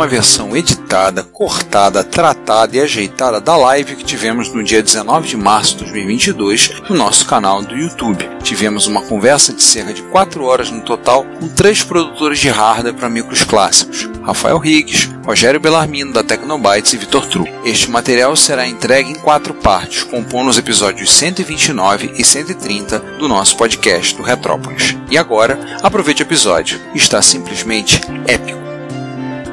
Uma versão editada, cortada, tratada e ajeitada da live que tivemos no dia 19 de março de 2022 no nosso canal do YouTube. Tivemos uma conversa de cerca de 4 horas no total com três produtores de hardware para micros clássicos: Rafael Riggs, Rogério Bellarmino da Tecnobytes e Vitor Tru. Este material será entregue em quatro partes, compondo os episódios 129 e 130 do nosso podcast do Retrópolis. E agora, aproveite o episódio. Está simplesmente épico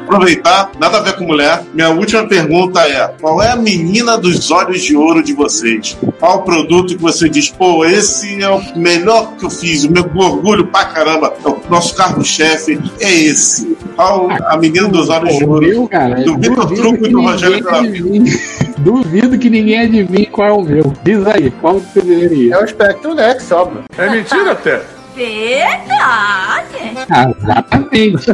aproveitar, nada a ver com mulher. Minha última pergunta é: qual é a menina dos olhos de ouro de vocês? Qual o produto que você diz, pô, esse é o melhor que eu fiz, o meu orgulho pra caramba, é o nosso carro-chefe é esse. Qual a menina dos olhos de ouro? Meu, cara, do Vitor Truco e do Rogério Duvido que ninguém adivinhe qual é o meu. Diz aí, qual você deveria? É o Spectrum Nex, óbvio. É mentira, até. Verdade. Ah, exatamente.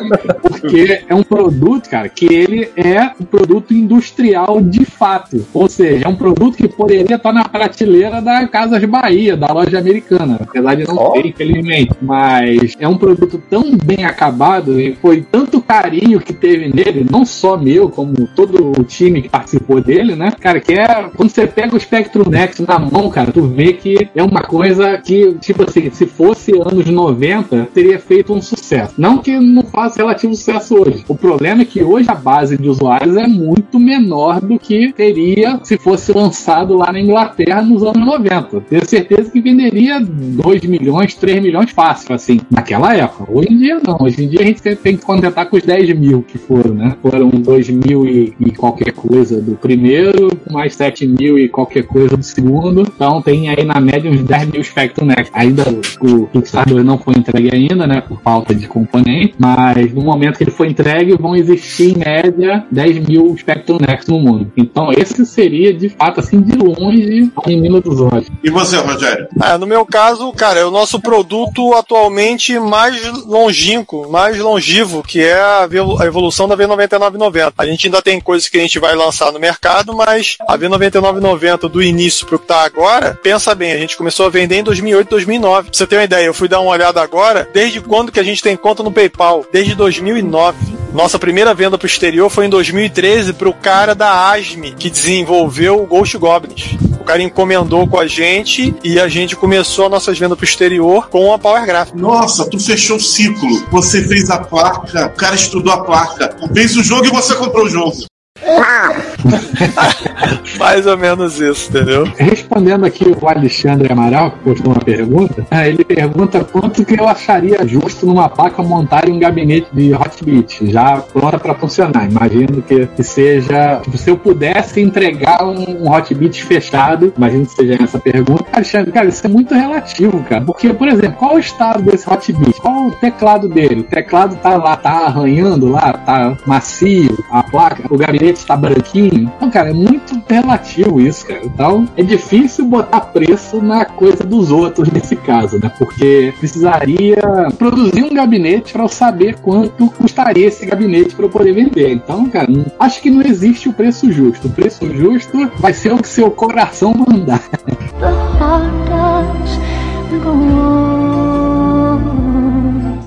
Porque é um produto, cara, que ele é um produto industrial de fato. Ou seja, é um produto que poderia estar na prateleira da Casas Bahia, da loja americana. Apesar de não oh. ter, infelizmente. Mas é um produto tão bem acabado e foi tanto carinho que teve nele, não só meu, como todo o time que participou dele, né? Cara, que é. Quando você pega o Spectrum Next na mão, cara, tu vê que é uma coisa que, tipo assim, se fosse anos 90 teria feito um sucesso. Não que não faça relativo sucesso hoje. O problema é que hoje a base de usuários é muito menor do que teria se fosse lançado lá na Inglaterra nos anos 90. Tenho certeza que venderia 2 milhões, 3 milhões fácil, assim, naquela época. Hoje em dia não. Hoje em dia a gente tem que contentar com os 10 mil que foram, né? Foram 2 mil e, e qualquer coisa do primeiro, mais 7 mil e qualquer coisa do segundo. Então tem aí na média uns 10 mil Spectrum Next. Ainda o Kickstarter Kickstarter não foi entregue ainda, né, por falta de componente, mas no momento que ele foi entregue, vão existir em média 10 mil Spectrum Next no mundo. Então esse seria, de fato, assim, de longe, a menina dos olhos. E você, Rogério? É, no meu caso, cara, é o nosso produto atualmente mais longínquo, mais longevo, que é a evolução da V9990. A gente ainda tem coisas que a gente vai lançar no mercado, mas a V9990 do início pro que tá agora, pensa bem, a gente começou a vender em 2008, 2009. Pra você ter uma ideia, eu fui dar uma olhada agora, desde quando que a gente tem conta no PayPal? Desde 2009. Nossa primeira venda pro exterior foi em 2013 pro cara da ASME, que desenvolveu o Ghost Goblins. O cara encomendou com a gente e a gente começou as nossas vendas pro exterior com a Power Graphics. Nossa, tu fechou o ciclo. Você fez a placa, o cara estudou a placa, fez o jogo e você comprou o jogo. Mais ou menos isso, entendeu? Respondendo aqui o Alexandre Amaral, que postou uma pergunta, ah, ele pergunta quanto que eu acharia justo numa placa montar um gabinete de Hotbit, já pronta para funcionar. Imagino que, que seja. Tipo, se eu pudesse entregar um Hotbit fechado, imagino que seja essa pergunta. Alexandre, cara, isso é muito relativo, cara. Porque, por exemplo, qual o estado desse Hotbit? Qual o teclado dele? O teclado tá lá, tá arranhando lá, tá macio, a placa, o gabinete está branquinho. Então, cara, é muito relativo isso, cara. Então, é difícil botar preço na coisa dos outros nesse caso, né? Porque precisaria produzir um gabinete para eu saber quanto custaria esse gabinete para eu poder vender. Então, cara, acho que não existe o preço justo. O preço justo vai ser o que seu coração mandar.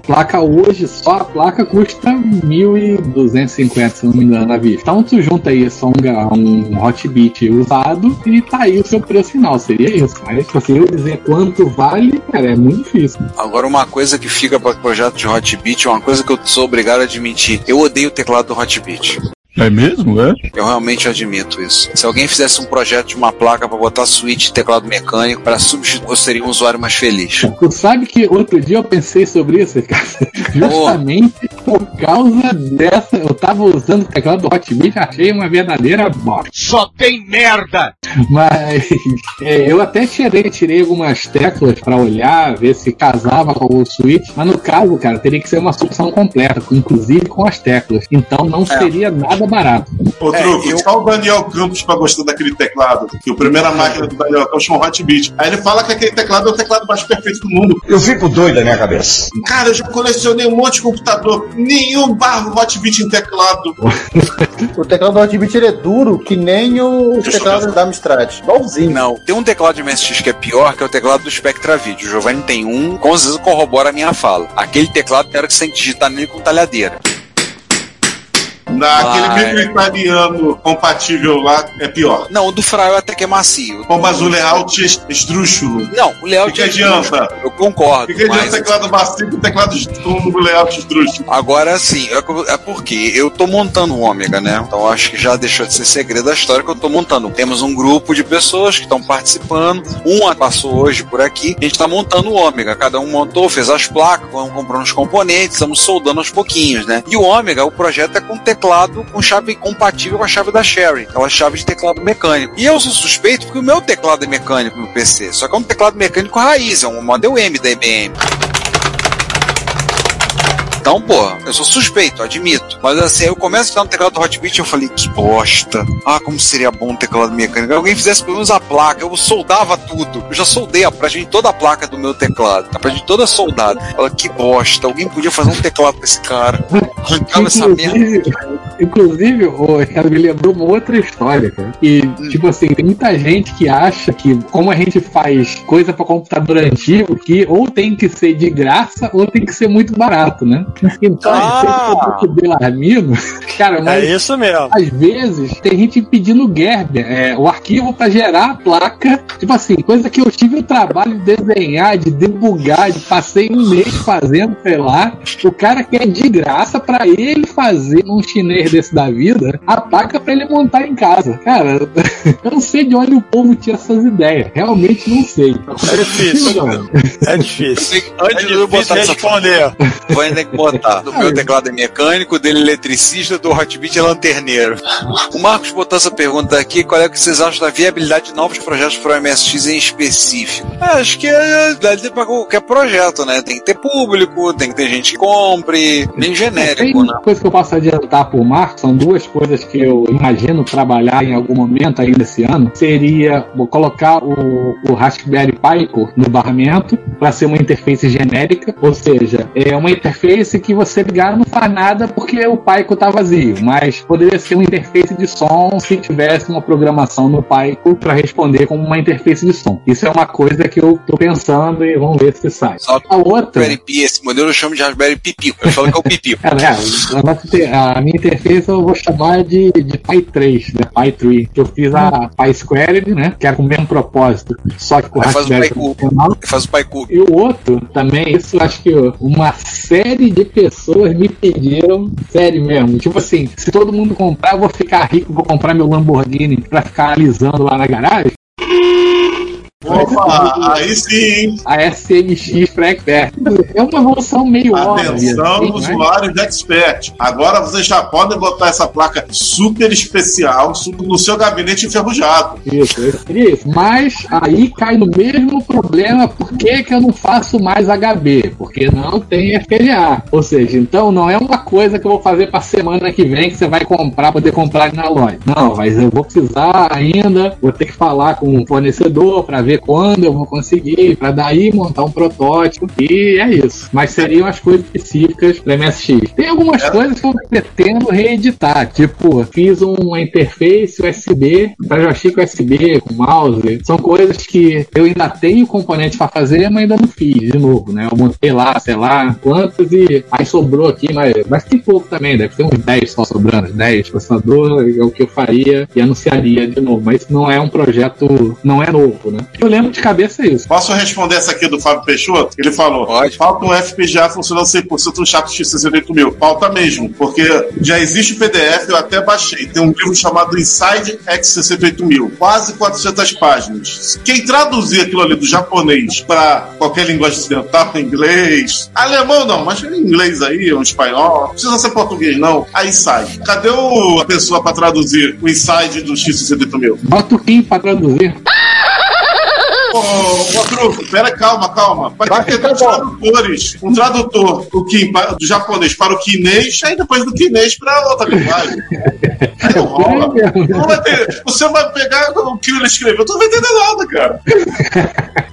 Placa hoje, só a placa custa 1.250, se não me engano, na vista. Então tu junta isso a um, um Hotbit usado e tá aí o seu preço final. Seria isso. Mas se eu dizer quanto vale, cara, é muito difícil. Agora, uma coisa que fica para projeto de Hotbit uma coisa que eu sou obrigado a admitir. Eu odeio o teclado do Hotbit. É mesmo, é? Eu realmente admito isso. Se alguém fizesse um projeto de uma placa para botar switch e teclado mecânico para substituir, eu seria um usuário mais feliz. Tu sabe que outro dia eu pensei sobre isso, cara. Justamente por causa dessa. Eu tava usando o teclado do Hotbit, achei uma verdadeira bosta. Só tem merda! Mas é, eu até tirei, tirei algumas teclas para olhar, ver se casava com o switch. Mas no caso, cara, teria que ser uma solução completa, inclusive com as teclas. Então não É. seria nada barato. Ô, É, Truco, eu- só o Daniel Campos pra gostar daquele teclado. Que a primeira máquina do Daniel Campos chama Hotbit. Aí ele fala que aquele teclado é o teclado mais perfeito do mundo. Eu fico doido na minha cabeça. Cara, eu já colecionei um monte de computador. Nenhum barro Hotbit em teclado. O teclado do Hotbit ele é duro que nem o Deixa eu teclado da Amstrad. Igualzinho. Não, tem um teclado de MSX que é pior, que é o teclado do Spectra Video. O Giovanni tem um, com certeza corrobora a minha fala. Aquele teclado era que você tem que digitar nele com talhadeira. Naquele mesmo italiano compatível lá é pior. Não, o do Fraio até que é macio. Bom, mas o layout é esdrúxulo. Não, o layout que, que é adianta? Eu concordo, O que, adianta mas... teclado macio com teclado com layout esdrúxulo? Agora, assim, é é porque eu tô montando o Ômega, né? Então acho que já deixou de ser segredo da história que eu tô montando. Temos um grupo de pessoas que estão participando. Um passou hoje por aqui. A gente tá montando o Ômega. Cada um montou, fez as placas, vamos comprando os componentes, estamos soldando aos pouquinhos, né? E o Ômega, o projeto é com teclado com chave compatível com a chave da Sherry, aquela chave de teclado mecânico. E eu sou suspeito porque o meu teclado é mecânico no PC, só que é um teclado mecânico raiz, é um Model M da IBM. Então, pô, eu sou suspeito, admito. Mas assim, eu começo a estar no teclado do Hotbit e eu falei, que bosta. Ah, como seria bom um teclado mecânico. Alguém fizesse pelo menos a placa, eu soldava tudo. Eu já soldei a pratinha toda a placa do meu teclado. A pratinha toda soldada. Ela, que bosta. Alguém podia fazer um teclado pra esse cara. Arrancava essa merda. Inclusive, o Ricardo me lembrou uma outra história, cara. E, Hum. tipo assim, tem muita gente que acha que, como a gente faz coisa para computador antigo, que ou tem que ser de graça ou tem que ser muito barato, né? Então, Ah! produto Belarmino, cara, mas É isso mesmo. às vezes tem gente pedindo Gerber, é, o arquivo para gerar a placa. Tipo assim, coisa que eu tive o trabalho de desenhar, de debugar, de passei um mês fazendo, sei lá. O cara quer de graça para ele fazer num chinês desse da vida a placa para ele montar em casa. Cara, eu não sei de onde o povo tira essas ideias. Realmente não sei. É difícil. É difícil. Antes É de eu botar essa responder. Vou ainda que botar. Do meu teclado é mecânico, dele é eletricista, do Hotbit é lanterneiro. O Marcos botou essa pergunta aqui: qual é o que vocês acham da viabilidade de novos projetos para o MSX em específico? É, acho que é deve para qualquer projeto, né? Tem que ter público, tem que ter gente que compre, bem genérico, né? uma coisa que eu posso adiantar por Marcos, são duas coisas que eu imagino trabalhar em algum momento ainda esse ano. Seria vou colocar o, o Raspberry Pi no barramento para ser uma interface genérica, ou seja, é uma interface que você ligar não faz nada porque o Pico está vazio, mas poderia ser uma interface de som se tivesse uma programação no Pico para responder como uma interface de som. Isso é uma coisa que eu tô pensando e vamos ver se sai. Só A outra Raspberry Pi, esse modelo eu chamo de Raspberry Pipico. Eu falo que é o. Cara, é, inter- a minha interface eu vou chamar de, de Pi 3, né? Pi 3. Que eu fiz a Pi Squared, né? Que era com o mesmo propósito, só que com faz o Raspberry Pi. Faz o Pi. E o outro também, isso eu acho que uma série de pessoas me pediram, sério mesmo, tipo assim, se todo mundo comprar, eu vou ficar rico, vou comprar meu Lamborghini pra ficar alisando lá na garagem. Opa, aí sim, hein? A SMX para Expert. É uma evolução meio óbvia. Atenção, assim, né? usuários de Expert. Agora vocês já podem botar essa placa super especial no seu gabinete enferrujado. Isso, isso. Mas aí cai no mesmo problema, por que, que eu não faço mais HB? Porque não tem FPGA. Ou seja, então não é uma coisa que eu vou fazer para semana que vem que você vai comprar, poder comprar na loja. Não, mas eu vou precisar ainda, vou ter que falar com o fornecedor para ver ver quando eu vou conseguir, para daí montar um protótipo e é isso. Mas seriam as coisas específicas para MSX. Tem algumas É. coisas que eu pretendo reeditar, tipo, fiz uma interface USB para joystick USB com mouse. São coisas que eu ainda tenho componente para fazer, mas ainda não fiz de novo, né? Eu montei lá, sei lá, quantos e aí sobrou aqui, mas, mas tem pouco também, deve ter uns 10 só sobrando, 10 processador, é o que eu faria e anunciaria de novo. Mas não é um projeto, não é novo, né? Eu lembro de cabeça isso. Posso responder essa aqui do Fábio Peixoto? Ele falou: Pode. falta um FPGA funcionando 100% no chat X68000. Falta mesmo, porque já existe o PDF, eu até baixei. Tem um livro chamado Inside X68000, quase 400 páginas. Quem traduzir aquilo ali do japonês para qualquer linguagem ocidental, inglês, alemão não, mas em inglês aí, um espanhol, não precisa ser português não, aí sai. Cadê o, a pessoa para traduzir o Inside do X68000? Bota o Kim para traduzir. Ô, ô, Truco, pera, calma, calma. Vai Vai ter dois tradutores. Um tradutor do, Kim, do japonês para o chinês, aí depois do chinês para outra linguagem. Aí não rola. Não vai ter- você vai pegar o que ele escreveu, tu não vai entender nada, cara.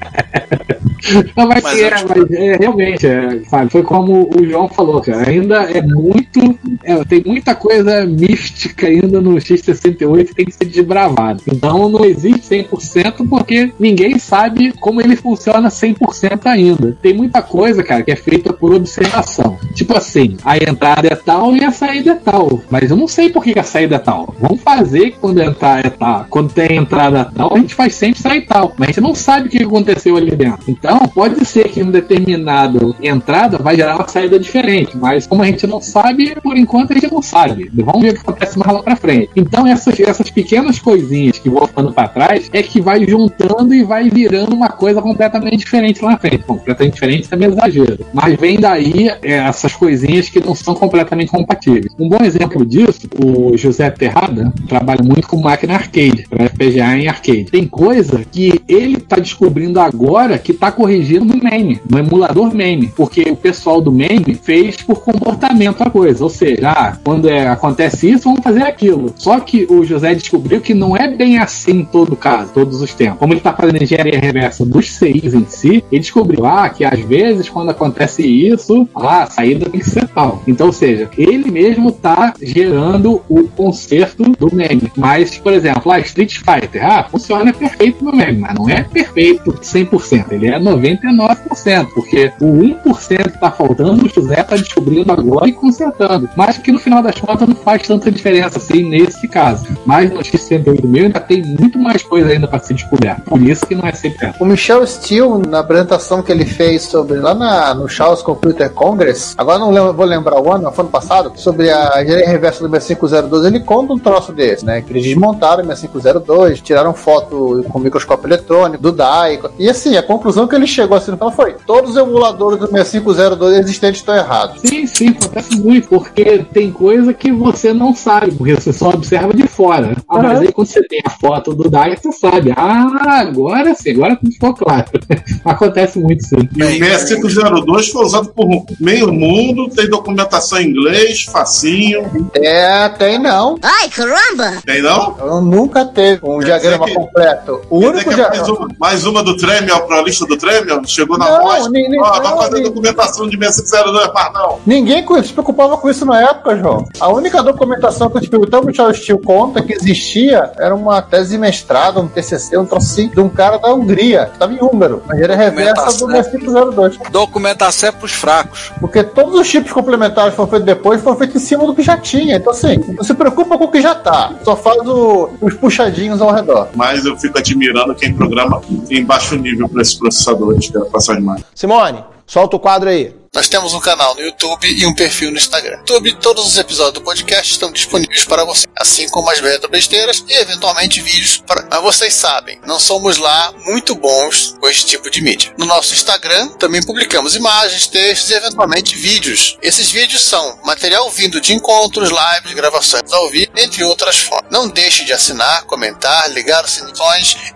Não, mas, Mas é, mas é, realmente, é, sabe, foi como o João falou, cara. Ainda é muito. é, tem muita coisa mística ainda no X68 que tem que ser desbravado. Então não existe 100% porque ninguém sabe como ele funciona 100% ainda. Tem muita coisa, cara, que é feita por observação. Tipo assim, a entrada é tal e a saída é tal. Mas eu não sei por que que a saída é tal. Vamos fazer que quando entrar é tal. Quando tem entrada tal, a gente faz sempre sair tal. Mas a gente não sabe o que aconteceu ali dentro. Então, pode ser que um determinado entrada vai gerar uma saída diferente. Mas como a gente não sabe, por enquanto a gente não sabe. Vamos ver o que acontece mais lá pra frente. Então, essas, essas pequenas coisinhas que vão ficando pra trás é que vai juntando e vai virando uma coisa completamente diferente lá na frente. Bom, completamente diferente também é exagero. Mas vem daí é, essas coisinhas que não são completamente compatíveis. Um bom exemplo disso, o José Terrada trabalha muito com máquina arcade, para FPGA em arcade. Tem coisa que ele tá descobrindo agora que tá corrigindo no MAME, no emulador MAME, porque o pessoal do MAME fez por comportamento a coisa, ou seja, ah, quando é, acontece isso, vamos fazer aquilo. Só que o José descobriu que não é bem assim em todo caso, todos os tempos. Como ele tá fazendo engenharia reversa dos CIs em si, ele descobriu ah, que às vezes quando acontece isso, ah, a saída tem que ser tal. Então, ou seja, ele mesmo tá gerando o conserto do meme. Mas, por exemplo, lá Street Fighter, ah, funciona perfeito no meme, mas não é perfeito 100%, ele é 99%, porque o 1% que tá faltando, o José tá descobrindo agora e consertando. Mas que no final das contas não faz tanta diferença assim nesse caso. Mas no X108 ainda tem muito mais coisa ainda para ser descoberta. Por isso que não é 100%. O Michel Steele, na apresentação que ele fez sobre lá na, no Chaos Computer Congress, agora não lembro, vou lembrar o ano, foi ano passado, sobre a engenharia reversa do 6502, ele conta um troço desse, né? Que eles desmontaram o 6502, tiraram foto com microscópio eletrônico, do DAI, e assim, a conclusão que ele chegou assim no final foi: todos os emuladores do 6502 existentes estão errados. Sim, sim, acontece muito, porque tem coisa que você não sabe, porque você só observa de fora. Ah, mas aí quando você tem a foto do DAI, você sabe. Ah, agora sim, agora tudo ficou claro. acontece muito sim. E o 6502 foi usado por meio mundo, tem documentação em inglês, facinho. É, tem não. Ai, caramba! Tem não? Eu nunca teve um Quer diagrama que- completo. O único que é diagrama. mais, uma, mais uma do Tremel pra lista do Chegou na Não, voz. nem- nem- Ó, não, vai fazer nem- documentação de 6502, mas não. Ninguém co- se preocupava com isso na época, João. A única documentação que eu te perguntava, o Charles Steele conta que existia era uma tese de mestrado, um TCC, um troço assim, de um cara da Hungria, que estava em húngaro. Mas era reversa do Documentação. 6502. Documentação é pros fracos. Porque todos os chips complementares que foram feitos depois foram feitos em cima do que já tinha. Então, assim, não se preocupa com o que já tá. Só faz o- os puxadinhos ao redor. Mas eu fico admirando quem programa em baixo nível para esses processadores, é passar demais. Simone, solta o quadro aí. Nós temos um canal no YouTube e um perfil no Instagram. YouTube, todos os episódios do podcast estão disponíveis para você, assim como as beta besteiras e eventualmente vídeos. Para... Mas vocês sabem, não somos lá muito bons com esse tipo de mídia. No nosso Instagram também publicamos imagens, textos e eventualmente vídeos. Esses vídeos são material vindo de encontros, lives, gravações ao vivo, entre outras formas. Não deixe de assinar, comentar, ligar os sininhos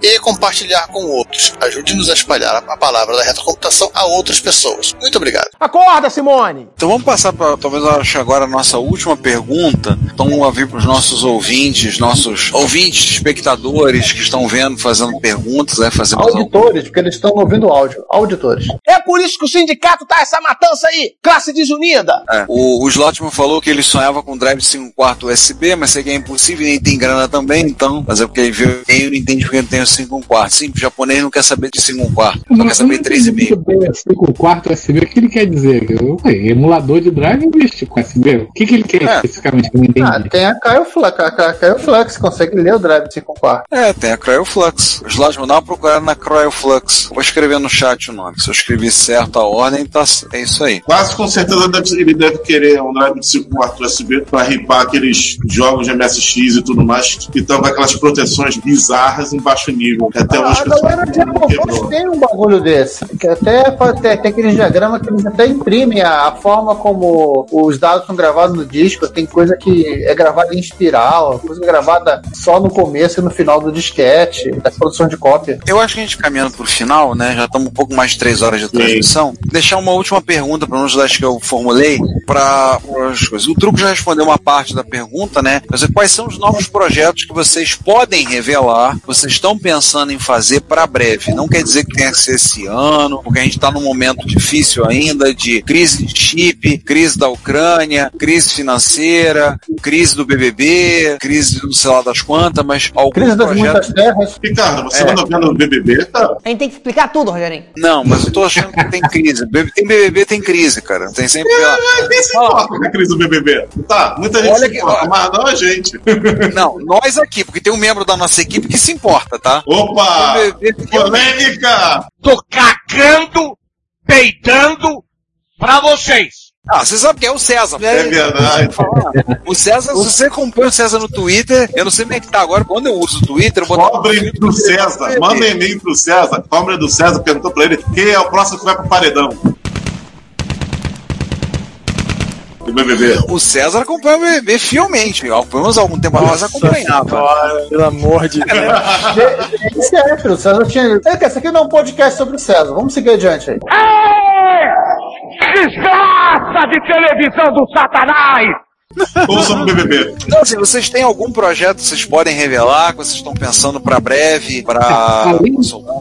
e compartilhar com outros. Ajude-nos a espalhar a palavra da retrocomputação a outras pessoas. Muito obrigado. Acorda, Simone! Então vamos passar para talvez eu acho agora a nossa última pergunta. Então vamos ouvir para os nossos ouvintes, nossos ouvintes, espectadores que estão vendo, fazendo perguntas, né, fazendo Auditores, porque eles estão ouvindo áudio. Auditores. É por isso que o sindicato tá essa matança aí! Classe desunida! É, o, o Slotman falou que ele sonhava com drive de 5 quarto USB, mas sei que é impossível e nem tem grana também, então, mas é porque ele viu e não entende porque não tem o 5 quarto. Sim, o japonês não quer saber de 5 quarto, só quer saber de 3,5. 5 quarto USB, o que ele quer dizer? Ué, emulador de drive existe com USB. O que, que ele quer É. especificamente que eu não entendi? Ah, tem a Cryoflex, a, a Cryoflex, consegue ler o drive de 5 quartos. É, tem a Cryoflux. O Slotman dá uma procurada na Cryoflux. Vou escrever no chat o nome. Se eu escrevi certo a ordem, tá, é isso aí. Quase com certeza deve- ele deve querer um drive de 5 quartos USB para ripar aqueles jogos de MSX e tudo mais que estão com aquelas proteções bizarras em baixo nível. Que até hoje a galera de. Xbox tem um bagulho desse. Que até pode ter, tem aqueles diagramas que eles até imprimem a, a forma como os dados são gravados no disco. Tem coisa que é gravada em espiral, coisa gravada só no começo e no final do disquete, da produção de cópia. Eu acho que a gente caminhando pro final, né? Já estamos um pouco mais de três horas de transmissão. Deixar uma última pergunta para uns das que eu formulei para as coisas. O Truco já respondeu uma parte da pergunta, né? Mas quais são os novos projetos que vocês podem revelar, que vocês estão pensando em fazer para breve? Não quer dizer que tenha que ser esse ano, porque a gente está num momento difícil ainda de crise de chip, crise da Ucrânia, crise financeira, crise do BBB, crise do sei lá das quantas, mas algum Crise das projeto muitas terras. Ricardo, você É. anda vendo o BBB, cara? A gente tem que explicar tudo, Rogerinho. Não, mas eu tô achando que tem crise. Tem BBB, tem crise, cara. Tem sempre. É, quem se importa com a crise do BBB? Tá, muita gente Olha se que- importa, mas não a gente. Não, nós aqui, porque tem um membro da nossa equipe que se importa, tá? Opa! BBB Polêmica! Tô cagando, peidando pra vocês. Ah, você sabe quem é o César. É verdade. O César, se você acompanha o César no Twitter, eu não sei como é que tá agora, quando eu uso o Twitter, eu. Cobre do César, manda um e-mail pro César. Cobre do César perguntou pra ele quem é o próximo que vai pro paredão. Do BBB. O César acompanha o BBB fielmente. Pelo menos há algum tempo atrás acompanhava. Senhora, pelo amor de Deus. Isso é, filho, o César tinha. É, esse aqui não é um podcast sobre o César. Vamos seguir adiante aí. Desgraça de televisão do satanás! Ou sobre o BBB. Então, assim, vocês têm algum projeto que vocês podem revelar, que vocês estão pensando pra breve, pra. Além,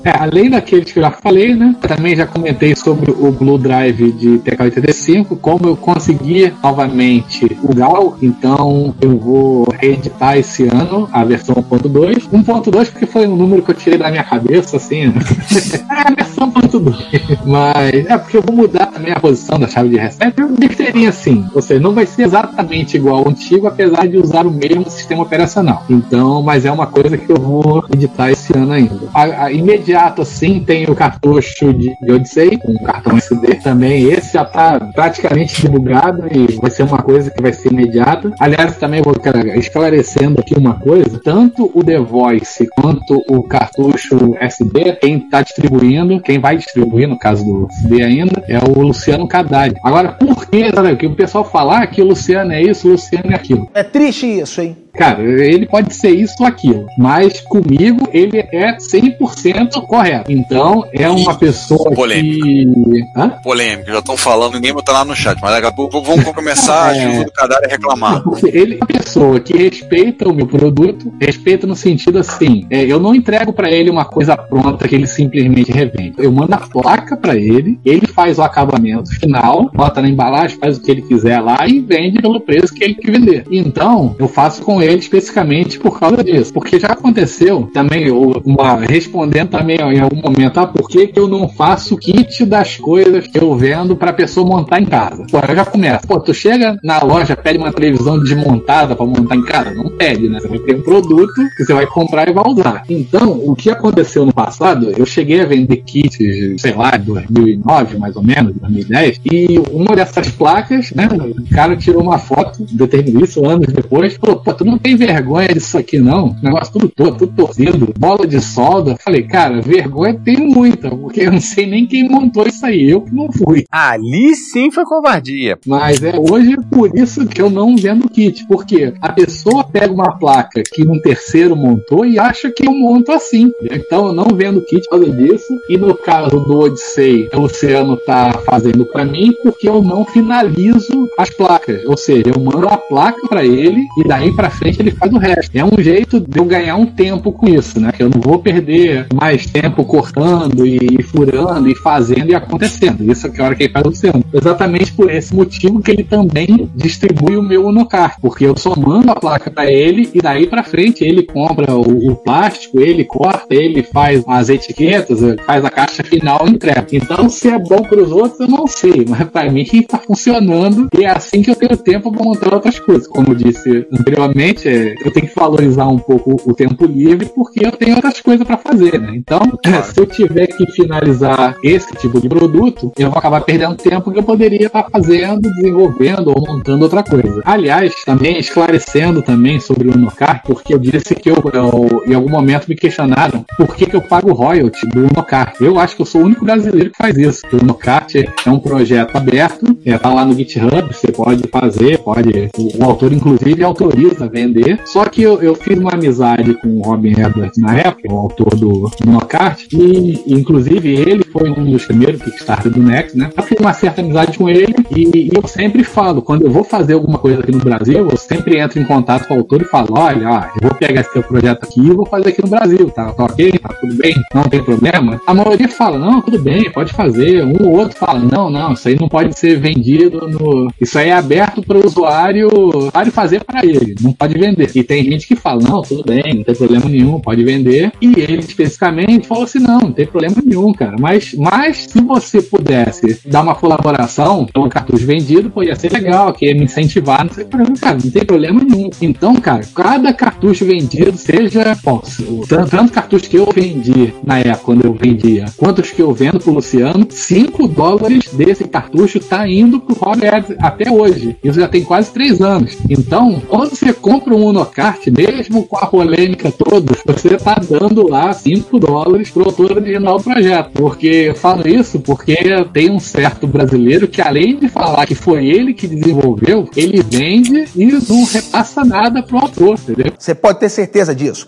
é, além daqueles que eu já falei, né? Também já comentei sobre o Blue Drive de TK85, como eu consegui novamente o GAL, então eu vou reeditar esse ano a versão 1.2. 1.2 porque foi um número que eu tirei da minha cabeça, assim. é a versão 1.2. Mas é porque eu vou mudar também a posição da chave de reset. Eu deixaria assim, ou seja, não vai ser exatamente igual ao antigo, apesar de usar o mesmo sistema operacional. Então, mas é uma coisa que eu vou editar esse ano ainda. A, a- imediato, assim, tem o cartucho de, de Odyssey, um cartão SD também. Esse já está praticamente divulgado e vai ser uma coisa que vai ser imediata. Aliás, também vou esclarecendo aqui uma coisa: tanto o The Voice quanto o cartucho SD, quem está distribuindo, quem vai distribuir, no caso do SD ainda, é o Luciano Cadari. Agora, por que, sabe, que o pessoal falar que o Luciano é isso, Luciano aquilo? É triste isso, hein? Cara, ele pode ser isso ou aquilo, mas comigo ele é 100% correto. Então, é uma pessoa que. Hã? Polêmica, já estão falando, ninguém botar lá no chat, mas daqui a pouco vamos começar a É. chuva do cadáver a reclamar. Ele é uma pessoa que respeita o meu produto, respeita no sentido assim, é, eu não entrego pra ele uma coisa pronta que ele simplesmente revende. Eu mando a placa pra ele, ele faz o acabamento final, bota na embalagem, faz o que ele quiser lá e vende pelo preço que ele quer vender. Então, eu faço com ele especificamente por causa disso. Porque já aconteceu também, uma, respondendo também em algum momento, ah, por que, que eu não faço kit das coisas que eu vendo pra pessoa montar em casa? Pô, já começo. Pô, tu chega na loja, pede uma televisão desmontada pra montar em casa? Não pede, né? Você vai ter um produto que você vai comprar e vai usar. Então, o que aconteceu no passado, eu cheguei a vender kits, sei lá, 2009, mais ou menos, 2010, e uma dessas placas, né, o cara tirou uma foto, determinou isso anos depois, falou, pô, tu não não tem vergonha disso aqui não. O negócio tudo todo, tudo torcido, bola de solda. Falei, cara, vergonha tem muita, porque eu não sei nem quem montou isso aí. Eu que não fui. Ali sim foi covardia. Mas é hoje é por isso que eu não vendo kit. Porque a pessoa pega uma placa que um terceiro montou e acha que eu monto assim. Então eu não vendo kit por causa disso. E no caso do Odyssey, o Luciano tá fazendo para mim porque eu não finalizo as placas. Ou seja, eu mando a placa para ele e daí para frente ele faz o resto. É um jeito de eu ganhar um tempo com isso, né? Que eu não vou perder mais tempo cortando e furando e fazendo e acontecendo. Isso é a hora que ele faz o Luciano. Exatamente por esse motivo que ele também distribui o meu Unocar, porque eu só mando a placa para ele e daí para frente ele compra o, o, plástico, ele corta, ele faz as etiquetas, faz a caixa final e entrega. Então, se é bom para os outros, eu não sei, mas para mim está funcionando e é assim que eu tenho tempo para montar outras coisas. Como eu disse anteriormente, é, eu tenho que valorizar um pouco o tempo livre porque eu tenho outras coisas para fazer, né? Então, se eu tiver que finalizar esse tipo de produto, eu vou acabar perdendo tempo que eu poderia estar tá fazendo, desenvolvendo ou montando outra coisa. Aliás, também esclarecendo também sobre o Unocar, porque eu disse que eu, eu em algum momento me questionaram por que, que eu pago royalty do Unocar. Eu acho que eu sou o único brasileiro que faz isso. O Unocar é um projeto aberto, é, tá lá no GitHub, você pode fazer, pode. O, o autor, inclusive, autoriza vender. Só que eu, eu fiz uma amizade com o Robin Edwards na época, o autor do Unocar, e inclusive ele foi um dos primeiros Kickstarter do Next, né? Eu fiz uma certa amizade com ele e, e eu sempre falo, quando eu vou fazer alguma coisa aqui no Brasil, eu sempre entro em contato com o autor e falo, olha, ó, eu vou pegar esse teu projeto aqui e vou fazer aqui no Brasil, tá? Tá ok? Tá tudo bem? Não tem problema? A maioria fala, não, tudo bem, pode fazer. Um ou outro fala, não, não, isso aí não pode ser vendido no. Isso aí é aberto para o usuário, usuário fazer para ele, não pode vender. E tem gente que fala, não, tudo bem, não tem problema nenhum, pode vender. E ele especificamente falou assim, não, não tem problema nenhum, cara. Mas, mas se você pudesse dar uma colaboração, um cartucho vendido, pô, ia ser legal, que ia me incentivar, não sei, cara, não tem problema nenhum. Então, cara, cada cartucho vendido, seja, bom, tanto, tanto cartucho que eu vendi na época, quando eu vendia, quantos que eu vendo pro Luciano, 5 dólares desse cartucho tá indo pro Robert até hoje. Isso já tem quase 3 anos. Então, quando você compra um Unocart, mesmo com a polêmica toda, você tá dando lá 5 dólares pro autor original do projeto. Porque eu falo isso porque tem um certo brasileiro que, além de falar que foi ele que desenvolveu, ele vende e não repassa nada pro autor, entendeu? Você pode ter certeza disso.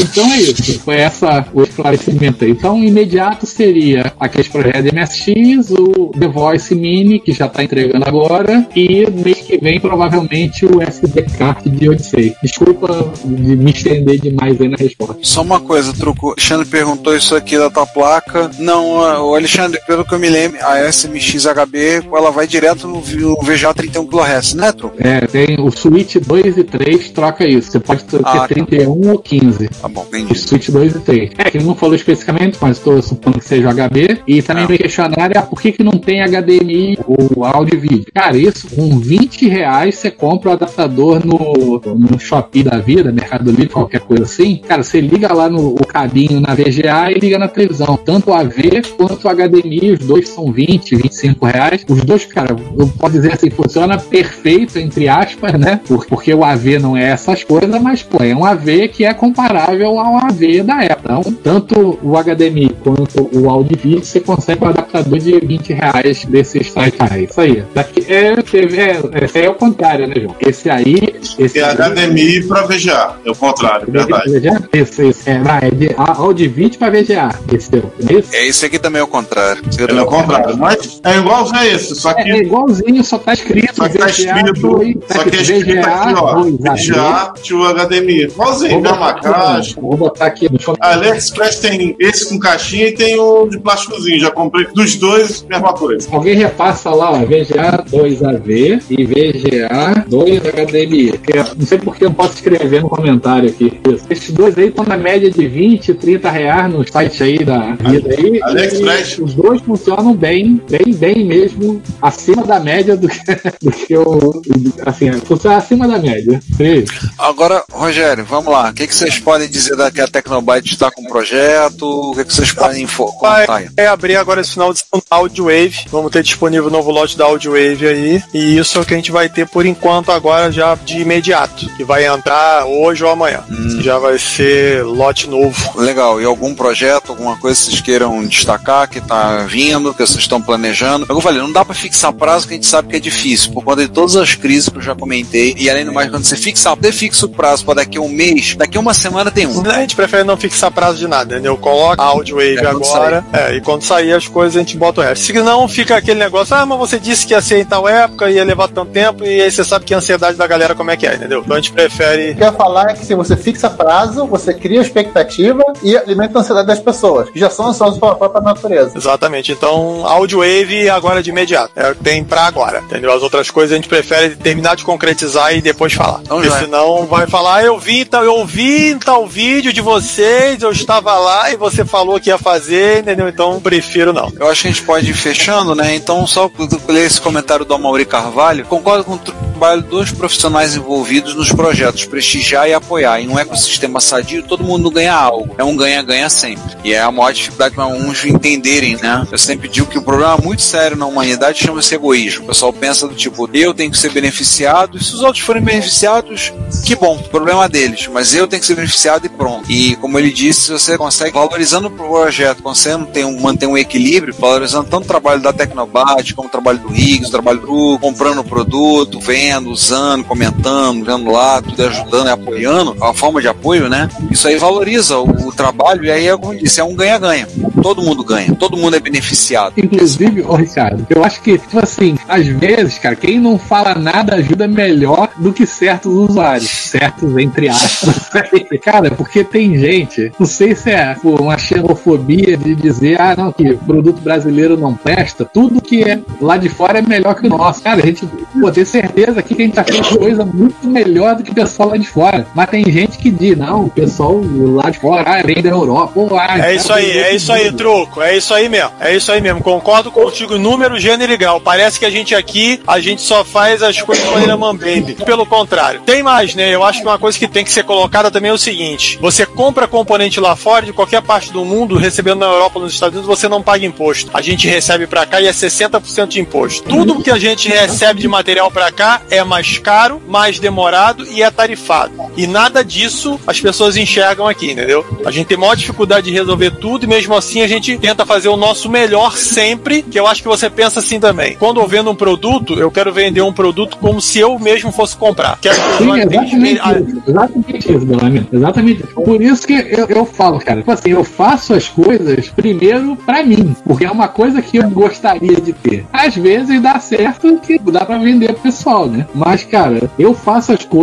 Então é isso. Foi essa o esclarecimento aí. Então, imediato seria aquele projeto de MSX, o The Voice Mini, que já está entregando agora, e mês que vem, provavelmente, o SD Card de Odyssey. Desculpa de me estender demais aí na resposta. Só uma coisa, Truco. O Alexandre perguntou isso aqui da tua placa. Não, o Alexandre, pelo que eu me lembro, a SMX HB, ela vai direto no VGA 31 kHz, né, Truco? É, tem o Switch 2 e 3 troca isso. Você pode ter ah, 31 tá. ou 15. Tá bom, entendi. O Switch 2 e 3. É, que ele não falou especificamente, mas estou supondo que seja HB. E também me questionaram ah, por que, que não tem HDMI ou áudio e vídeo. Cara, isso com 20 reais você compra o adaptador no, no Shopee da vida, Mercado Livre, qualquer coisa assim. Cara, você liga lá no o cabinho na VGA e liga na televisão. Tanto o AV quanto o HDMI, os dois são 20, 25 reais. Os dois, cara, eu posso dizer assim, funciona perfeito, entre aspas, né? Porque o AV não é essas coisas, mas, pô, é um AV que é comparável ao AV da Apple. Então, tanto o HDMI quanto o vídeo, você consegue um adaptador de 20 reais desses sites aí. Isso aí. Daqui, é, é, esse aí é o contrário, né, João? Esse aí. Esse é HDMI para VGA. É o contrário, é verdade. VGA? Esse, esse, é, não, é de áudio e vídeo para VGA. Esse é, esse? é esse aqui também é o contrário. Esse é o contrário. Mas é igualzinho a esse, só que. É, é igualzinho, só tá escrito. Só que tá escrito. 2, só que é escrito VGA, aqui, ó. VGA to HDMI. Igualzinho, mesma caixa. Vou botar aqui no A AliExpress tem esse com caixinha e tem o de plásticozinho. Já comprei dos dois, mesma coisa. Alguém repassa lá, ó, VGA 2AV e VGA 2HDMI. Não sei porque eu posso escrever no comentário aqui. Esses dois aí estão na média de 20, 30 reais no site aí da vida aí. AliExpress. Os dois funcionam bem, bem, bem mesmo, acima da média do que, do que eu. Assim, funciona acima da média. Sim. Agora, Rogério, vamos lá. O que, que vocês podem dizer da que a Tecnobyte está com o projeto? O que, que vocês podem informar? Vai é abrir agora esse final de Audio Wave. Vamos ter disponível o novo lote da Audio Wave aí. E isso é o que a gente vai ter por enquanto agora já de imediato. Imediato, que vai entrar hoje ou amanhã. Já vai ser lote novo. Legal. E algum projeto, alguma coisa que vocês queiram destacar que tá vindo, que vocês estão planejando? Eu falei, não dá pra fixar prazo que a gente sabe que é difícil, por conta de todas as crises que eu já comentei. E além do mais, quando você fixa, você fixa o prazo pra daqui a um mês, daqui a uma semana tem um. A gente prefere não fixar prazo de nada, entendeu? Coloca a Audio Wave É, agora, é, e quando sair as coisas a gente bota o resto. Se não, fica aquele negócio, ah, mas você disse que ia ser em tal época, ia levar tanto tempo, e aí você sabe que a ansiedade da galera como é que é, entendeu? Então a gente prefere O que eu ia falar é que se você fixa prazo, você cria expectativa e alimenta a ansiedade das pessoas, que já são ansiosas pela própria natureza. Exatamente. Então, Audio Wave agora de imediato. É o que tem pra agora. Entendeu? As outras coisas a gente prefere terminar de concretizar e depois falar. Então Porque já é. senão vai falar, "Ah, eu vi, tal, eu vi tal vídeo de vocês, eu estava lá e você falou que ia fazer, entendeu? Então prefiro não. Eu acho que a gente pode ir fechando, né? Então, só por ler esse comentário do Amaury Carvalho, concordo com o trabalho dos profissionais envolvidos nos projetos, prestigiar e apoiar. Em um ecossistema sadio, todo mundo ganha algo. É um ganha-ganha sempre. E é a maior dificuldade para alguns entenderem, né? Eu sempre digo que o problema muito sério na humanidade chama-se egoísmo. O pessoal pensa do tipo, eu tenho que ser beneficiado, e se os outros forem beneficiados, que bom, problema deles. Mas eu tenho que ser beneficiado e pronto. E como ele disse, se você consegue, valorizando o projeto, conseguindo ter um, manter um equilíbrio, valorizando tanto o trabalho da Tecnobat, como o trabalho do Riggs, o trabalho do comprando o produto, vendo, usando, comentando, vendo lá, tudo ajudando e apoiando, a forma de apoio, né? Isso aí valoriza o, o trabalho e aí, é como disse, é um ganha-ganha. Todo mundo ganha, todo mundo é beneficiado. Inclusive, ô Ricardo, eu acho que, tipo assim, às vezes, cara, quem não fala nada ajuda melhor do que certos usuários. Certos, entre aspas. cara, porque tem gente, não sei se é pô, uma xenofobia de dizer, ah, não, que produto brasileiro não presta, tudo que é lá de fora é melhor que o nosso. Cara, a gente pô, tem certeza que a gente tá fazendo coisa muito melhor do que o pessoal lá de fora. Mas tem gente que diz, não, o pessoal lá de fora, ah, vem da Europa, pô, ah, É isso aí, é isso aí, truco. É isso aí mesmo. É isso aí mesmo. Concordo contigo, número, gênero e grau. Parece que a gente aqui, a gente só faz as coisas de maneira mambembe. Pelo contrário. Tem mais, né? Eu acho que uma coisa que tem que ser colocada também é o seguinte: você compra componente lá fora, de qualquer parte do mundo, recebendo na Europa ou nos Estados Unidos, você não paga imposto. A gente recebe pra cá e é 60% de imposto. Tudo que a gente recebe de material pra cá é mais caro, mais demorado e é tarifado. E nada disso as pessoas enxergam aqui, entendeu? A gente tem maior dificuldade de resolver tudo e mesmo assim a gente tenta fazer o nosso melhor sempre, que eu acho que você pensa assim também. Quando eu vendo um produto, eu quero vender um produto como se eu mesmo fosse comprar. Quero que o Sim, exatamente isso. Exatamente isso, Belami. Exatamente. Por isso que eu, eu falo, cara, tipo assim, eu faço as coisas primeiro pra mim, porque é uma coisa que eu gostaria de ter. Às vezes dá certo que dá pra vender pro pessoal, né? Mas, cara, eu faço as coisas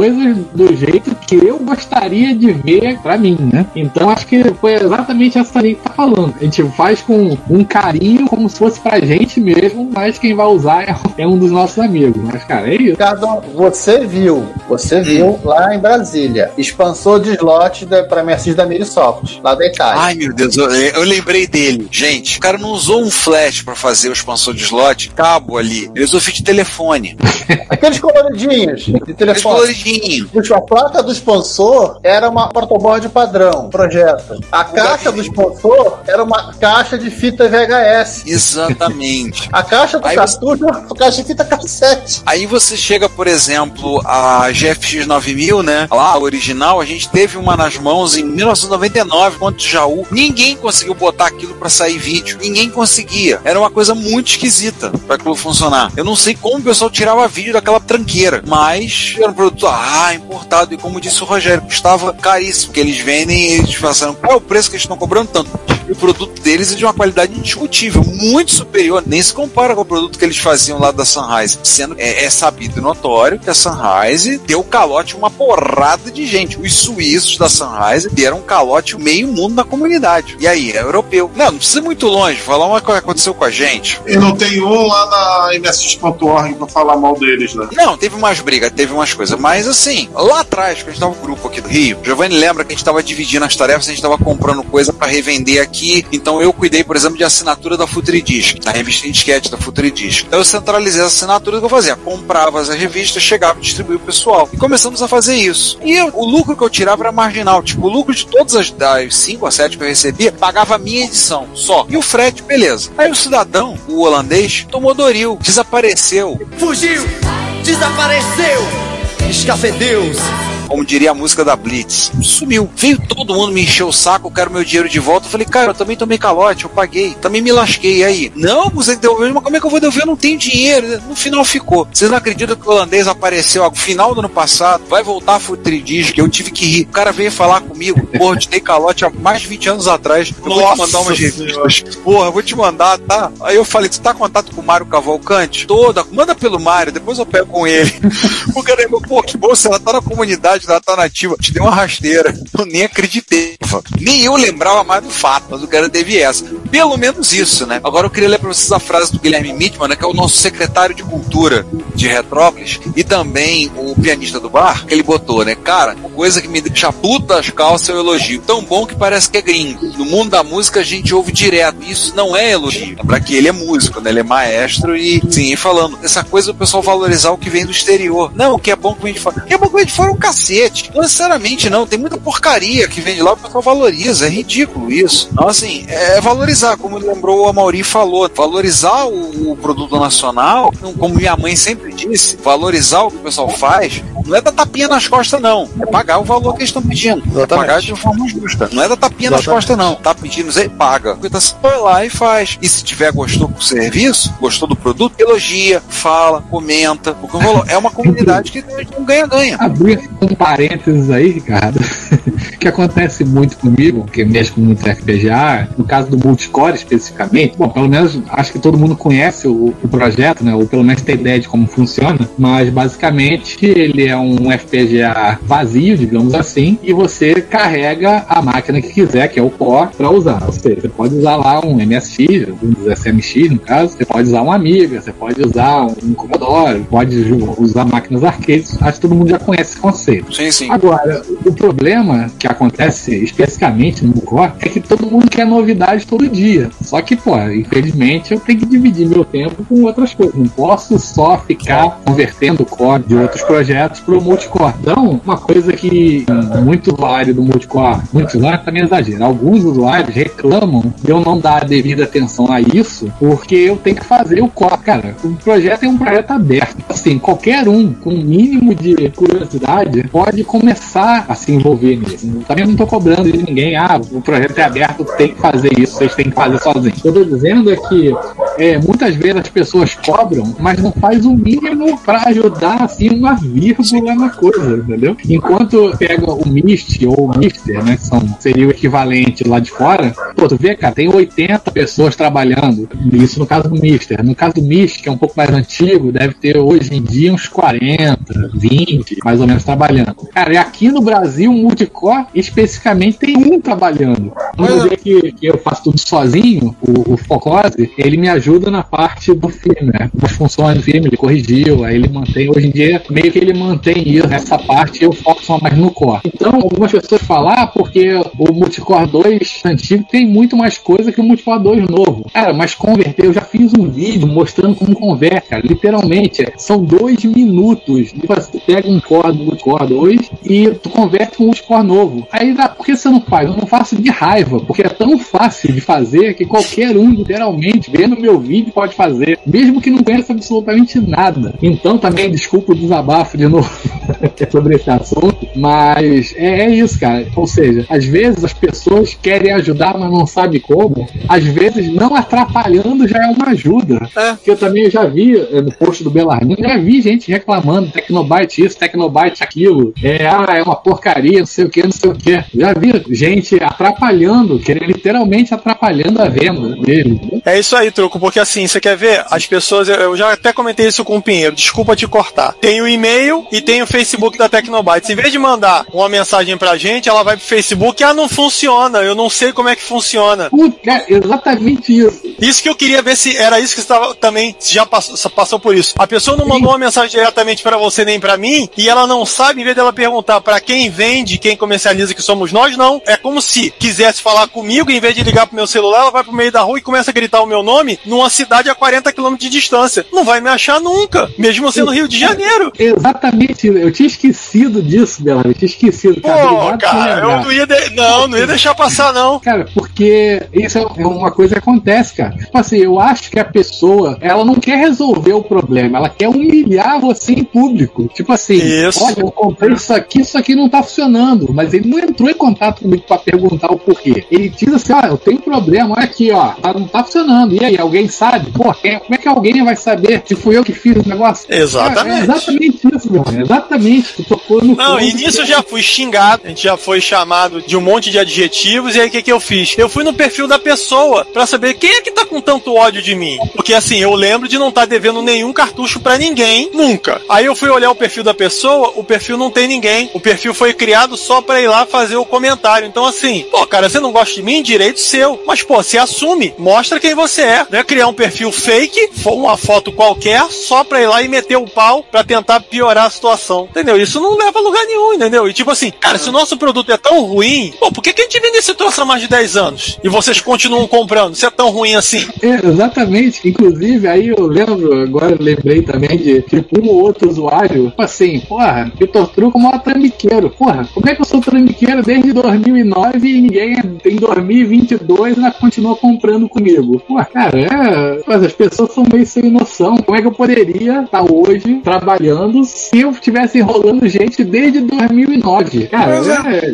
do jeito que eu gostaria de ver pra mim, né? Então acho que foi exatamente essa linha que tá falando. A gente faz com um carinho, como se fosse pra gente mesmo, mas quem vai usar é, é um dos nossos amigos. Mas, cara, é isso. Ricardo, você viu, você viu lá em Brasília, expansor de slot da, pra MSX da Mirisoft, lá da Itália. Ai meu Deus, eu, eu lembrei dele. Gente, o cara não usou um flash pra fazer o expansor de slot, cabo ali. Ele usou fio de telefone. Aqueles coloridinhos de Aqueles Puxa, A placa do sponsor era uma protoboard padrão, projeto. A caixa do sponsor era uma caixa de fita VHS. Exatamente. A caixa do Aí cartucho era uma caixa de fita cassete. Aí você chega, por exemplo, a GFX 9000, né? Lá, a original, a gente teve uma nas mãos em 1999, quanto Jaú. Ninguém conseguiu botar aquilo pra sair vídeo. Ninguém conseguia. Era uma coisa muito esquisita pra aquilo funcionar. Eu não sei como o pessoal tirava vídeo daquela tranqueira, mas era um produto ah, importado. E como disse o Rogério, custava caríssimo, porque eles vendem e eles falaram, qual é o preço que eles estão cobrando tanto? E o produto deles é de uma qualidade indiscutível, muito superior, nem se compara com o produto que eles faziam lá da Sunrise. Sendo é, é sabido e notório que a Sunrise deu calote a uma porrada de gente. Os suíços da Sunrise deram calote meio mundo na comunidade. E aí, é europeu. Não, não precisa ir muito longe, falar uma coisa que aconteceu com a gente. E não tem um lá na MSX.org pra falar mal deles, né? Não, teve umas brigas, teve umas coisas, mas assim, lá atrás, que a gente tava no grupo aqui do Rio, Giovanni lembra que a gente tava dividindo as tarefas, a gente tava comprando coisa pra revender aqui, então eu cuidei, por exemplo, de assinatura da Futuridisc, da revista em disquete da Futuridisc. Então eu centralizei as assinaturas que eu fazia, comprava as revistas, chegava e distribuía o pessoal. E começamos a fazer isso. E eu- o lucro que eu tirava era marginal, tipo, o lucro de todas as das 5 a 7 que eu recebia, pagava a minha edição, só. E o frete, beleza. Aí o cidadão, o holandês, tomou Doril, desapareceu. Fugiu! Desapareceu! Eles, cafedeus. Como diria a música da Blitz. Sumiu. Veio todo mundo me encher o saco, eu quero meu dinheiro de volta. Eu falei, cara, eu também tomei calote, eu paguei. Também me lasquei. Aí? Não, você devolveu, mas como é que eu vou devolver? Eu não tenho dinheiro. No final ficou. Vocês não acreditam que o holandês apareceu no final do ano passado? Vai voltar a Tridis, que eu tive que rir. O cara veio falar comigo. Porra, eu te dei calote há mais de 20 anos atrás. Eu vou te mandar umas revistas. Porra, eu vou te mandar, tá? Aí eu falei, tu tá em contato com o Mário Cavalcante? Toda. Manda pelo Mário, depois eu pego com ele. o cara, pô, que bom, se ela tá na comunidade, ela tá nativa. Te deu uma rasteira. Eu nem acreditei. Nem eu lembrava mais do fato, mas o cara teve essa. Pelo menos isso, né? Agora eu queria ler pra vocês a frase do Guilherme Mitman, né, que é o nosso secretário de cultura de Retrópolis e também o pianista do bar, que ele botou, né? Cara, coisa que me deixa puta das calças é o elogio. Tão bom que parece que é gringo. No mundo da música a gente ouve direto. Isso não é elogio. Pra que ele é músico, né? Ele é maestro e, sim, falando. Essa coisa do pessoal valorizar o que vem do exterior. Não, o que é bom que vem de fora. O que é bom que vem de fora é um cacete. Não necessariamente, não. Tem muita porcaria que vem de lá, o pessoal valoriza. É ridículo isso. Então, assim, é valorizar, como lembrou o Amauri falou. Valorizar o, o produto nacional, como minha mãe sempre disse, valorizar o que o pessoal faz, não é dar tapinha nas costas, não. É pagar o valor que eles estão pedindo. É pagar de forma justa. Não é dar tapinha nas costas, não. Tá pedindo, você paga. Então, você vai lá e faz. E se tiver gostou do serviço, gostou do produto, elogia, fala, comenta. Porque é uma comunidade que não ganha-ganha. Abrir parênteses aí, Ricardo, que acontece muito comigo, que mexe com muito FPGA, no caso do multicore especificamente, bom, pelo menos acho que todo mundo conhece o, o projeto, né? Ou pelo menos tem ideia de como funciona, mas basicamente ele é um FPGA vazio, digamos assim, e você carrega a máquina que quiser, que é o core, para usar. Ou seja, você pode usar lá um MSX, um SMX no caso, você pode usar um Amiga, você pode usar um Commodore, pode usar máquinas arcades, acho que todo mundo já conhece esse conceito. Sim, sim. Agora, o problema que acontece especificamente no core é que todo mundo quer novidade todo dia. Só que, pô, infelizmente eu tenho que dividir meu tempo com outras coisas. Não posso só ficar convertendo core de outros projetos para o multicore. Então, uma coisa que muito usuário do multicore, muitos usuários também exagero, alguns usuários reclamam de eu não dar a devida atenção a isso, porque eu tenho que fazer o core. Cara, o projeto é um projeto aberto. Assim, qualquer um com um mínimo de curiosidade pode começar a se envolver nisso. Também não estou cobrando de ninguém, ah, o projeto é aberto, tem que fazer isso, vocês têm que fazer sozinhos. O que eu estou dizendo é que é, muitas vezes as pessoas cobram, mas não faz o mínimo para ajudar assim uma vírgula na coisa, entendeu? Enquanto pega o Mist ou o Mister, né, que são, seria o equivalente lá de fora, pô, tu vê, cara, tem 80 pessoas trabalhando, isso no caso do Mister. No caso do Mist, que é um pouco mais antigo, deve ter hoje em dia uns 40, 20, mais ou menos trabalhando. Cara, e aqui no Brasil, o Multicore, especificamente, tem um trabalhando. Vamos dizer que, que eu faço tudo sozinho, o, o Focose, ele me ajuda na parte do filme, né? As funções do filme, ele corrigiu, aí ele mantém, hoje em dia, meio que ele mantém isso, essa parte, eu foco só mais no core. Então, algumas pessoas falam, ah, porque o Multicore 2 antigo tem muito mais coisa que o Multicore 2 novo. Cara, mas converter, eu já fiz um vídeo mostrando como converte, cara. Literalmente, são dois minutos. Você pega um core do Multicore 2 e tu converte com um Multicore novo. Aí, por que você não faz? Eu não faço de raiva, porque é tão fácil de fazer que qualquer um, literalmente, vendo meu vídeo, pode fazer, mesmo que não conheça absolutamente nada. Então, também, desculpa o desabafo de novo sobre esse assunto, mas é, é isso, cara. Ou seja, às vezes as pessoas querem ajudar, mas não sabem como. Às vezes, não atrapalhando já é uma ajuda. É. Que eu também já vi eh, no post do Belarmino, já vi gente reclamando, Tecnobyte isso, Tecnobyte aquilo. É, ah, é uma porcaria, não sei o que, não sei o que. Já vi gente atrapalhando, querendo literalmente atrapalhando a venda dele. É isso aí, Truco, porque assim, você quer ver? As pessoas, eu já até comentei isso com o Pinheiro, desculpa te cortar. Tem o e-mail e tem o Facebook da Tecnobytes. Em vez de mandar uma mensagem pra gente, ela vai pro Facebook, ah, não funciona, eu não sei como é que funciona. É exatamente isso. Isso que eu queria ver se era isso que estava também, já passou, passou por isso. A pessoa não mandou uma mensagem diretamente para você nem para mim, e ela não sabe, vez dela perguntar para quem vende, quem comercializa, que somos nós, não. É como se quisesse falar comigo, em vez de ligar pro meu celular, ela vai pro meio da rua e começa a gritar o meu nome numa cidade a 40 km de distância. Não vai me achar nunca, mesmo sendo Rio de Janeiro. Exatamente, eu tinha esquecido disso, Bela, eu tinha esquecido. Cara, Pô, cara, eu não ia, de... não, não ia deixar passar, não. Cara, porque isso é uma coisa que acontece, cara cara. Tipo assim, eu acho que a pessoa, ela não quer resolver o problema, ela quer humilhar você em público. Tipo assim, Isso. olha, eu isso aqui, isso aqui não tá funcionando. Mas ele não entrou em contato comigo pra perguntar o porquê. Ele diz assim, ah, eu tenho problema, olha aqui, ó, tá- não tá funcionando. E aí, alguém sabe? Pô, quem- como é que alguém vai saber se fui eu que fiz o negócio? Exatamente. É, é exatamente isso, meu irmão. Exatamente. Tu tocou no Não, e nisso eu já fui xingado, a gente já foi chamado de um monte de adjetivos, e aí o que, que eu fiz? Eu fui no perfil da pessoa pra saber quem é que tá com tanto ódio de mim. Porque assim, eu lembro de não estar devendo nenhum cartucho pra ninguém, nunca. Aí eu fui olhar o perfil da pessoa, o perfil não tem ninguém. O perfil foi criado só pra ir lá fazer o comentário. Então assim, pô, cara, você não gosta de mim? Direito seu. Mas pô, se assume, mostra quem você é. Não é criar um perfil fake, uma foto qualquer, só pra ir lá e meter o pau pra tentar piorar a situação. Entendeu? Isso não leva a lugar nenhum, entendeu? E tipo assim, cara, se o nosso produto é tão ruim, pô, por que, que a gente vende esse troço há mais de 10 anos? E vocês continuam comprando? Se é tão ruim assim? É, exatamente. Inclusive, aí eu lembro, agora eu lembrei também de tipo um ou outro usuário, tipo assim, porra, Vitor Truco é maior trambiqueiro. Porra, como é que eu sou trambiqueiro desde 2009 e ninguém em 2022 ainda continua comprando comigo? Porra, cara, é, mas as pessoas são meio sem noção. Como é que eu poderia estar hoje trabalhando se eu estivesse enrolando gente desde 2009? Cara,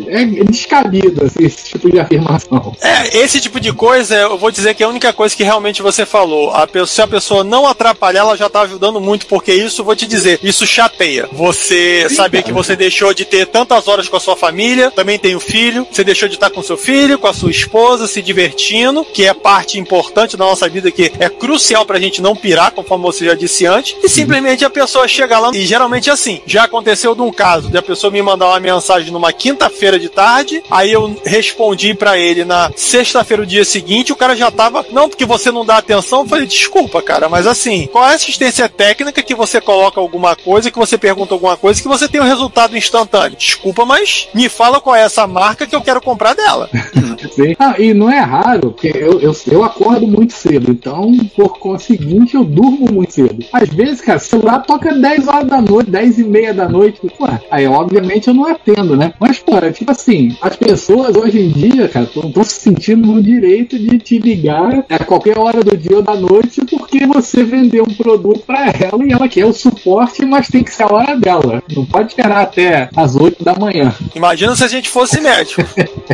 é, é descabido assim, esse tipo de afirmação. É, esse tipo de coisa, eu vou dizer que é a única coisa que realmente você falou. A pessoa, se a pessoa não atrapalhar, ela já tá ajudando muito, porque isso, vou te dizer, isso chateia. Você saber que você deixou de ter tantas horas com a sua família, também tem o filho, você deixou de estar com seu filho, com a sua esposa, se divertindo, que é parte importante da nossa vida, que é crucial pra gente não pirar, conforme você já disse antes, e simplesmente a pessoa chega lá, e geralmente é assim, já aconteceu de um caso, de a pessoa me mandar uma mensagem numa quinta-feira de tarde, aí eu respondi pra ele na sexta-feira, o dia seguinte, o cara já tava, não, porque você não dá atenção, eu falei, desculpa, cara, mas assim, qual é a assistência técnica que você coloca alguma coisa, que você pergunta alguma coisa, que você tem um resultado instantâneo? Desculpa, mas me fala qual é essa marca que eu quero comprar dela. Ah, e não é raro, porque eu, eu, eu acordo muito cedo, então, por conseguinte, eu durmo muito cedo. Às vezes, cara, celular toca 10 horas da noite, 10 e meia da noite, pô, aí obviamente eu não atendo, né? Mas, pô, é tipo assim, as pessoas hoje em dia, cara, estão se sentindo no direito de te ligar a qualquer hora do dia ou da noite porque você vendeu um produto pra ela e ela quer o suporte, mas tem que ser a hora dela. Não pode esperar até as 8 da manhã. Imagina se a gente fosse médico.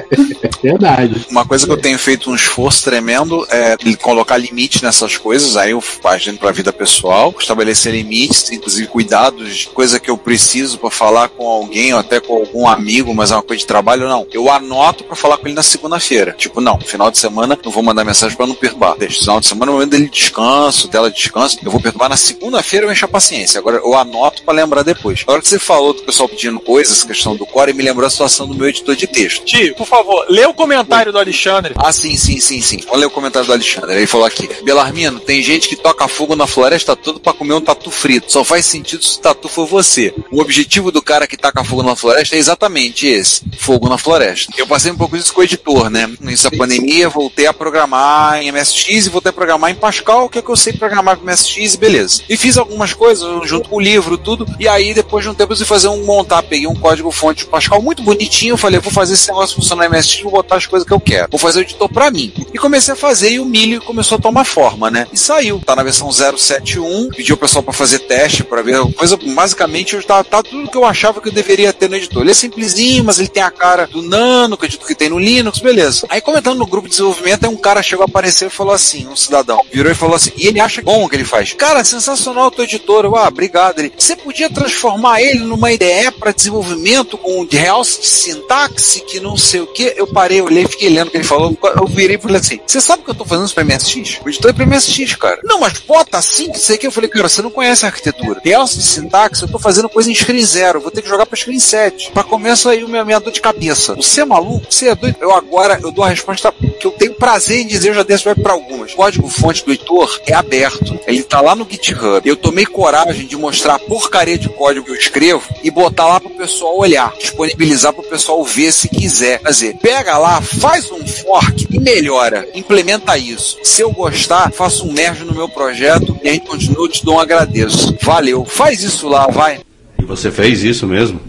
Verdade. Uma coisa que eu tenho feito um esforço tremendo é colocar limite nessas coisas, aí eu partindo pra vida pessoal, estabelecer limites, inclusive cuidados, coisa que eu preciso pra falar com alguém ou até com algum amigo, mas é uma coisa de trabalho, não. Eu anoto pra falar com ele na segunda-feira. Tipo, não, final de semana não vou mandar mensagem pra não perturbar. Deixa, final de semana é o momento dele descanso, dela descanso. Eu vou perturbar na segunda-feira, eu encho a paciência. Agora eu anoto pra lembrar depois. A hora que você falou pessoal pedindo coisas, questão do core, me lembrou a situação do meu editor de texto. Tio, por favor, lê o comentário do Alexandre. Ah, sim, sim, sim, sim. Vamos ler o comentário do Alexandre. Ele falou aqui: Belarmino, tem gente que toca fogo na floresta toda pra comer um tatu frito. Só faz sentido se o tatu for você. O objetivo do cara que taca fogo na floresta é exatamente esse: fogo na floresta. Eu passei um pouco isso com o editor, né? Nessa pandemia, voltei a programar em MSX e voltei a programar em Pascal, que é que eu sei programar com MSX, beleza. E fiz algumas coisas junto com o livro, tudo. E aí, depois de um tempo, eu fui fazer um montar. Peguei um código fonte de Pascal muito bonitinho. Falei, vou fazer esse negócio funcionar no MSX, vou botar as coisas que eu quero. Vou fazer o editor pra mim. E comecei a fazer e o milho começou a tomar forma, né? E saiu. Tá na versão 071. Pedi o pessoal pra fazer teste, pra ver. Coisa, basicamente, eu tá, tá tudo que eu achava que eu deveria ter no editor. Ele é simplesinho, mas ele tem a cara do Nano, que eu acredito que tem no Linux, beleza. Aí comentando no grupo de desenvolvimento, um cara chegou a aparecer e falou assim, um cidadão, virou e falou assim, e ele acha bom o que ele faz. Cara, sensacional o teu editor. Ah, obrigado. Ele, você podia transformar ele numa IDE para desenvolvimento com de realce de sintaxe, que não sei o que. Eu parei, olhei, fiquei lendo o que ele falou. Eu virei e falei assim: Você sabe que eu tô fazendo isso pra MSX? O editor é pra MSX, cara. Não, mas bota assim, que sei que. Eu falei, cara, você não conhece a arquitetura. Realce de sintaxe, eu tô fazendo coisa em screen zero. Vou ter que jogar pra screen 7. Pra começar aí o meu minha dor de cabeça. Você é maluco? Você é doido? Eu agora eu dou a resposta que eu tenho prazer em dizer, eu já dei essa pra algumas. O código fonte do editor é aberto. Ele tá lá no GitHub. Eu tomei coragem de mostrar a porcaria de código que eu escrevo e botar lá pro pessoal olhar, disponibilizar pro pessoal ver se quiser. Quer dizer, pega lá, faz um fork e melhora. Implementa isso. Se eu gostar, faço um merge no meu projeto e a gente continua, eu te dou um agradeço. Valeu. Faz isso lá, vai. E você fez isso mesmo?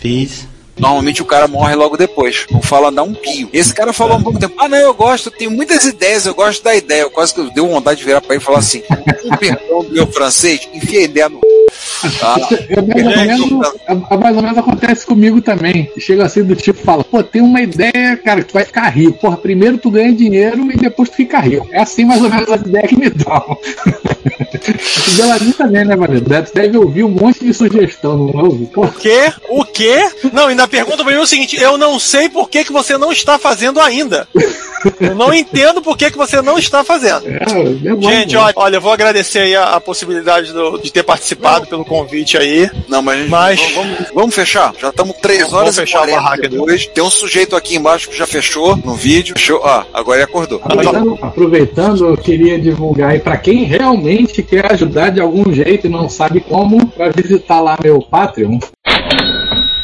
Fiz. Normalmente o cara morre logo depois. Não fala dar um pio. Esse cara falou há pouco tempo: Ah, não, eu gosto, eu tenho muitas ideias, eu gosto da ideia. Eu quase que deu vontade de virar pra ele e falar assim: um perdão do meu francês, enfia a ideia no. Tá? É mais, ou menos, é- é mais ou menos acontece comigo também. Chega assim do tipo, fala, pô, tem uma ideia, cara, que tu vai ficar rico. Porra, primeiro tu ganha dinheiro e depois tu fica rico. É assim mais ou menos as ideias que me dão. O Beladinho também, né, Valeu? Deve ouvir um monte de sugestão, não ouve? O quê? O quê? Não, ainda pergunta pra mim o seguinte: eu não sei por que, que você não está fazendo ainda. Eu não entendo por que, que você não está fazendo. é, é bom, Gente, né? olha, olha, eu vou agradecer aí a, a possibilidade do- de ter participado pelo convite aí. Não, mas, Mas- vamos, vamos- vamos fechar. Já estamos 3 Vamos horas e fechar a 40 barraca, depois. Tem um sujeito aqui embaixo que já fechou no vídeo. Fechou. Ah, agora ele acordou. Aproveitando, aproveitando, eu queria divulgar aí pra quem realmente quer ajudar de algum jeito e não sabe como, pra visitar lá meu Patreon.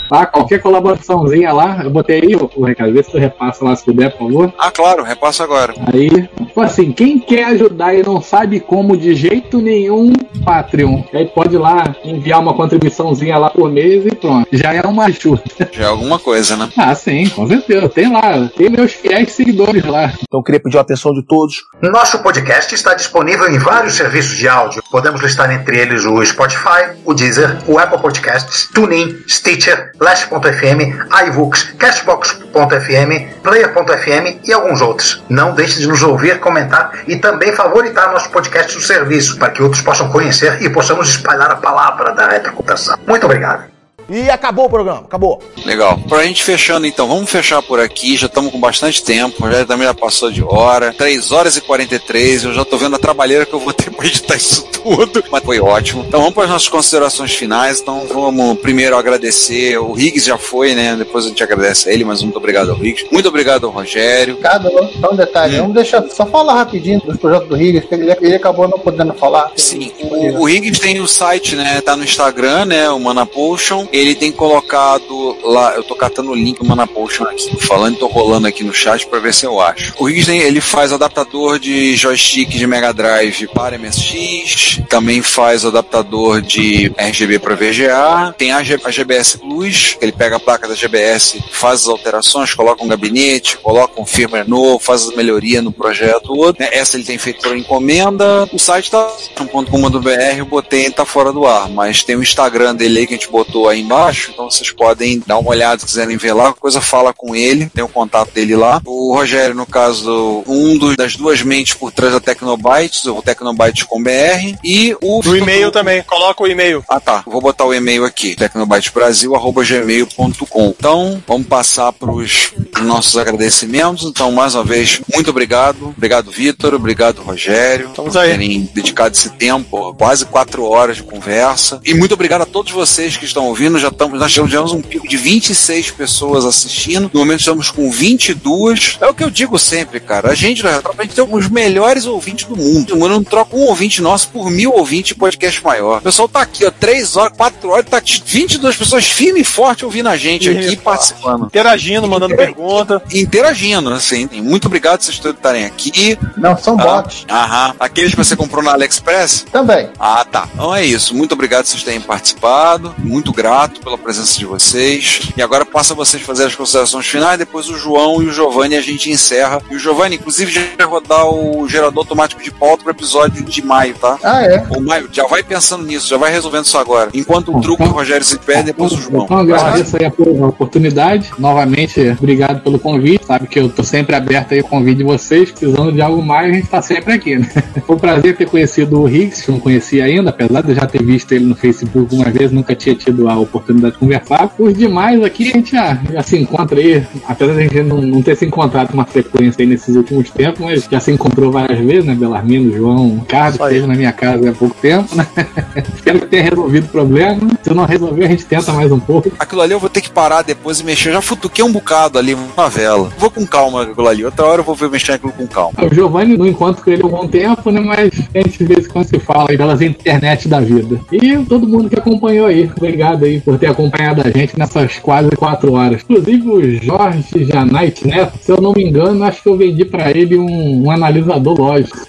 Tá? Qualquer colaboraçãozinha lá, eu botei aí o, o recado, vê se tu repassa lá se puder, por favor. Ah, claro, repasso agora. Aí, tipo assim, quem quer ajudar e não sabe como de jeito nenhum, Patreon. Aí pode ir lá enviar uma contribuiçãozinha lá por mês e pronto. Já é uma ajuda. Já é alguma coisa, né? Ah, sim, com certeza. Tem lá, tem meus fiéis seguidores lá. Então eu queria pedir a atenção de todos. Nosso podcast está disponível em vários serviços de áudio. Podemos listar entre eles o Spotify, o Deezer, o Apple Podcasts, TuneIn, Stitcher, Last.fm, iVoox, Cashbox.fm, Player.fm e alguns outros. Não deixe de nos ouvir, comentar e também favoritar nosso podcast no serviço para que outros possam conhecer e possamos espalhar a palavra da retrocomputação. Muito obrigado. E acabou o programa, acabou. Legal. Pra gente fechando então, vamos fechar por aqui. Já estamos com bastante tempo, já também já passou de hora. 3 horas e 43. Eu já tô vendo a trabalheira que eu vou ter pra editar isso tudo. Mas foi ótimo. Então vamos para as nossas considerações finais. Então vamos primeiro agradecer. O Riggs já foi, né? Depois a gente agradece a ele, mas muito obrigado ao Riggs. Muito obrigado ao Rogério. Cada só um detalhe, vamos deixar só falar rapidinho dos projetos do Higgins, que ele, ele acabou não podendo falar. Sim, o, o Higgins tem o site, né? Tá no Instagram, né? O Mana Potion. Ele tem colocado lá, eu tô catando o link do Mana Potion aqui, falando, tô rolando aqui no chat pra ver se eu acho. O tem- ele faz adaptador de joystick de Mega Drive para MSX, também faz adaptador de RGB para VGA, tem a, G- a GBS Plus, ele pega a placa da GBS, faz as alterações, coloca um gabinete, coloca um firmware novo, faz as melhorias no projeto todo. né? Essa ele tem feito por encomenda. O site tá .com.br, eu botei, tá fora do ar, mas tem o Instagram dele aí que a gente botou aí embaixo, então vocês podem dar uma olhada se quiserem ver lá, coisa fala com ele, tem o contato dele lá. O Rogério, no caso, um dos, das duas mentes por trás da Tecnobytes, o Tecnobytes com BR, e o No e-mail também, coloca o e-mail. ah tá, vou botar o e-mail aqui, tecnobytesbrasil.gmail.com. Então, vamos passar para os nossos agradecimentos. Então, mais uma vez, muito obrigado. Obrigado, Vitor. Obrigado, Rogério. Estamos aí. terem dedicado esse tempo, quase quatro horas de conversa. E muito obrigado a todos vocês que estão ouvindo. Já estamos, nós tivemos um pico de 26 pessoas assistindo. No momento estamos com 22. É o que eu digo sempre, cara. A gente, na a gente tem os melhores ouvintes do mundo. Eu não troco um ouvinte nosso por mil ouvintes de podcast maior. O pessoal tá aqui, ó, 3 horas, 4 horas, tá 22 pessoas firme e forte ouvindo a gente aqui e participando. Interagindo, mandando pergunta. Interagindo, assim. Muito obrigado vocês todos estarem aqui. Não, são Ah, bots. Aham. Aqueles que você comprou na AliExpress? Também. Ah, tá. Então é isso. Muito obrigado por vocês terem participado. Muito grato pela presença de vocês. E agora passa a vocês fazer as considerações finais. Depois o João e o Giovanni a gente encerra. E o Giovanni, inclusive, já vai rodar o gerador automático de pauta pro episódio de maio, tá? Ah, é? O maio, já vai pensando nisso, já vai resolvendo isso agora. Enquanto o truque o Rogério se perde, depois o João. Então agradeço aí a oportunidade. Novamente, obrigado pelo convite. Sabe que eu tô sempre aberto aí ao convite de vocês. Precisando de algo mais, a gente tá sempre aqui, né? Foi um prazer ter conhecido o Higgs, que eu não conhecia ainda, apesar de eu já ter visto ele no Facebook algumas vezes, nunca tinha tido a oportunidade de conversar. Os demais aqui a gente já, já se encontra aí, apesar de a gente não, não ter se encontrado com uma frequência aí nesses últimos tempos, mas já se encontrou várias vezes, né? Belarmino, João, Ricardo, que esteve na minha casa há pouco tempo, né? Espero que tenha resolvido o problema. Se não resolver, a gente tenta mais um pouco. Aquilo ali eu vou ter que parar depois e mexer. Eu já futuquei um bocado ali, novela. Vou com calma aquilo ali. Outra hora eu vou ver mexer aquilo com calma. O Giovanni não encontro com ele há algum tempo, né? Mas a gente vê se quando se fala aí pelas internet da vida. E todo mundo que acompanhou aí. Obrigado aí por ter acompanhado a gente nessas quase quatro horas. Inclusive o Jorge Janait Neto, se eu não me engano, acho que eu vendi pra ele um, um analisador lógico.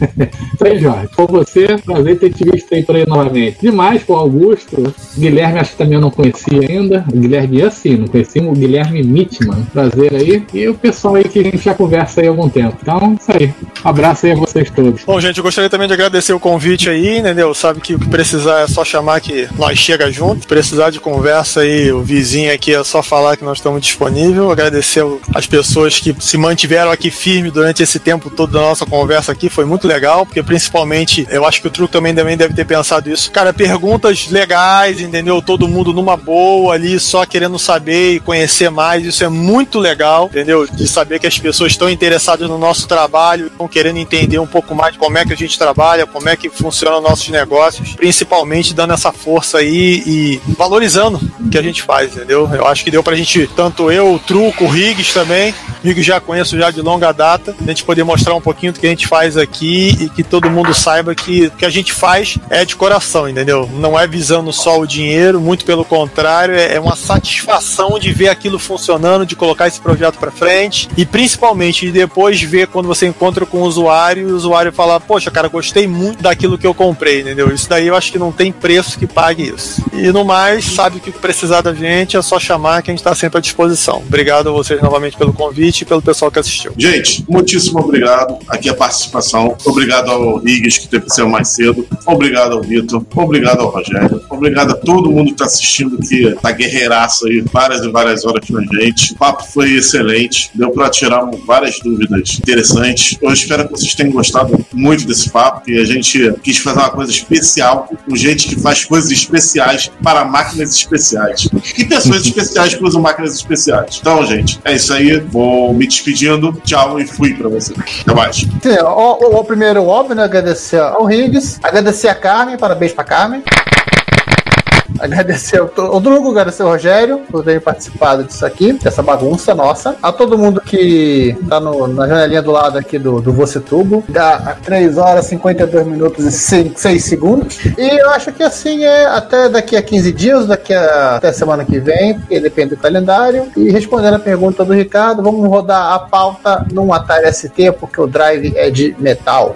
Isso aí, Jorge. Com você, prazer ter te visto aí por aí novamente. Demais com o Augusto. Guilherme, acho que também eu não conhecia ainda. O Guilherme assim, não conhecia o Guilherme Mitman. Prazer aí. E o pessoal aí que a gente já conversa aí há algum tempo. Então, isso aí. Um abraço aí a vocês todos. Bom, gente, eu gostaria também de agradecer o convite aí, entendeu? Sabe que o que precisar é só chamar que nós chega junto. Se precisar de conversa aí, o vizinho aqui é só falar que nós estamos disponíveis. Agradecer as pessoas que se mantiveram aqui firme durante esse tempo todo da nossa conversa aqui. Foi muito legal, porque principalmente eu acho que o truque também, também deve ter pensado isso. Cara, perguntas legais, entendeu? Todo mundo numa boa ali, só querendo saber e conhecer mais. Isso é muito legal, entendeu? De saber que as pessoas estão interessadas no nosso trabalho, estão querendo entender um pouco mais de como é que a gente trabalha, como é que funcionam nossos negócios, principalmente dando essa força aí e valorizando o que a gente faz, entendeu? Eu acho que deu pra gente, tanto eu, o Truco, o Riggs também, o Riggs já conheço já de longa data, a gente poder mostrar um pouquinho do que a gente faz aqui e que todo mundo saiba que o que a gente faz é de coração, entendeu? Não é visando só o dinheiro, muito pelo contrário, é uma satisfação de ver aquilo funcionando, de colocar esse projeto para frente e principalmente de depois ver quando você encontra com o usuário e o usuário fala, poxa, cara, gostei muito daquilo que eu comprei, entendeu? Isso daí eu acho que não tem preço que pague isso. E no mais, sabe o que precisar da gente é só chamar que a gente está sempre à disposição. Obrigado a vocês novamente pelo convite e pelo pessoal que assistiu. Gente, muitíssimo obrigado aqui a participação. Obrigado ao Riggs que teve que mais cedo. Obrigado ao Vitor. Obrigado ao Rogério. Obrigado a todo mundo que está assistindo aqui, tá guerreiraço aí, várias e várias horas com a gente. O papo foi excelente. Deu para tirar várias dúvidas interessantes. Eu espero que vocês tenham gostado muito desse papo e a gente quis fazer uma coisa especial com gente que faz coisas especiais para máquinas especiais. E pessoas especiais que usam máquinas especiais. Então, gente, é isso aí. Vou me despedindo. Tchau e fui para vocês. Até mais. Sim, o, o, o primeiro, óbvio, né, agradecer ao Riggs, agradecer a Carmen, parabéns pra Carmen. Agradecer ao Drugo, agradecer ao Rogério por terem participado disso aqui, dessa bagunça nossa. A todo mundo que tá no, na janelinha do lado aqui do, do Você Tubo. Dá 3 horas, 52 minutos e 6, 6 segundos. E eu acho que assim é até daqui a 15 dias, daqui a, até semana que vem, porque depende do calendário. E respondendo a pergunta do Ricardo, vamos rodar a pauta num Atari ST, porque o drive é de metal.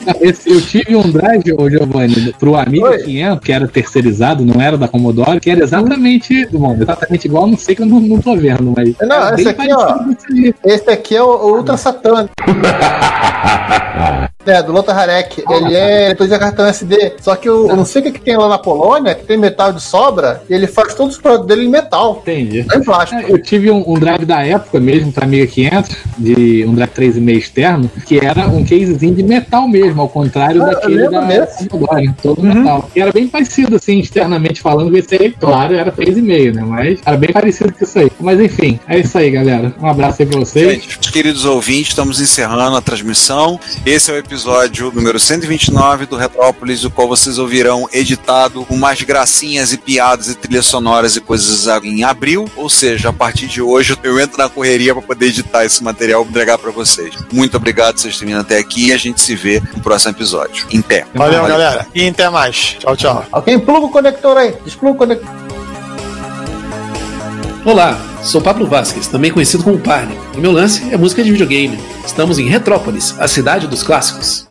Esse, eu tive um drive, ô Giovanni, pro Amiga 500, que era terceirizado, não era da Commodore, que era exatamente, exatamente igual, não sei que eu não, não tô vendo, mas. Não, esse aqui, ó. Esse aqui é o, o Ultra Saturn. É, do Lothar Harek. Ele é leitor de cartão SD. Só que eu, eu não sei o que, que tem lá na Polônia, que tem metal de sobra, e ele faz todos os produtos dele em metal. Entendi. Não em plástico. Eu tive um, um drive da época mesmo, pra Amiga 500, de um drive 3,5 externo, que era um casezinho de metal mesmo, ao contrário Ah, daquele da. Commodore, todo metal. E era bem parecido, assim, externamente falando, esse aí, claro, era 3,5, né? Mas era bem parecido com isso aí. Mas enfim, é isso aí, galera. Um abraço aí pra vocês. Gente, queridos ouvintes, estamos encerrando a transmissão. Esse é o episódio número 129 do Retrópolis, o qual vocês ouvirão editado com mais gracinhas e piadas e trilhas sonoras e coisas em abril. Ou seja, a partir de hoje eu entro na correria para poder editar esse material e entregar para vocês. Muito obrigado por vocês terem vindo até aqui e a gente se vê no próximo episódio. Em pé. Valeu, galera. E até mais. Tchau, tchau. Alguém pluga o conector aí. Despluga o conector. Olá, sou Pablo Vasquez, também conhecido como Parne, e meu lance é música de videogame. Estamos em Retrópolis, a cidade dos clássicos.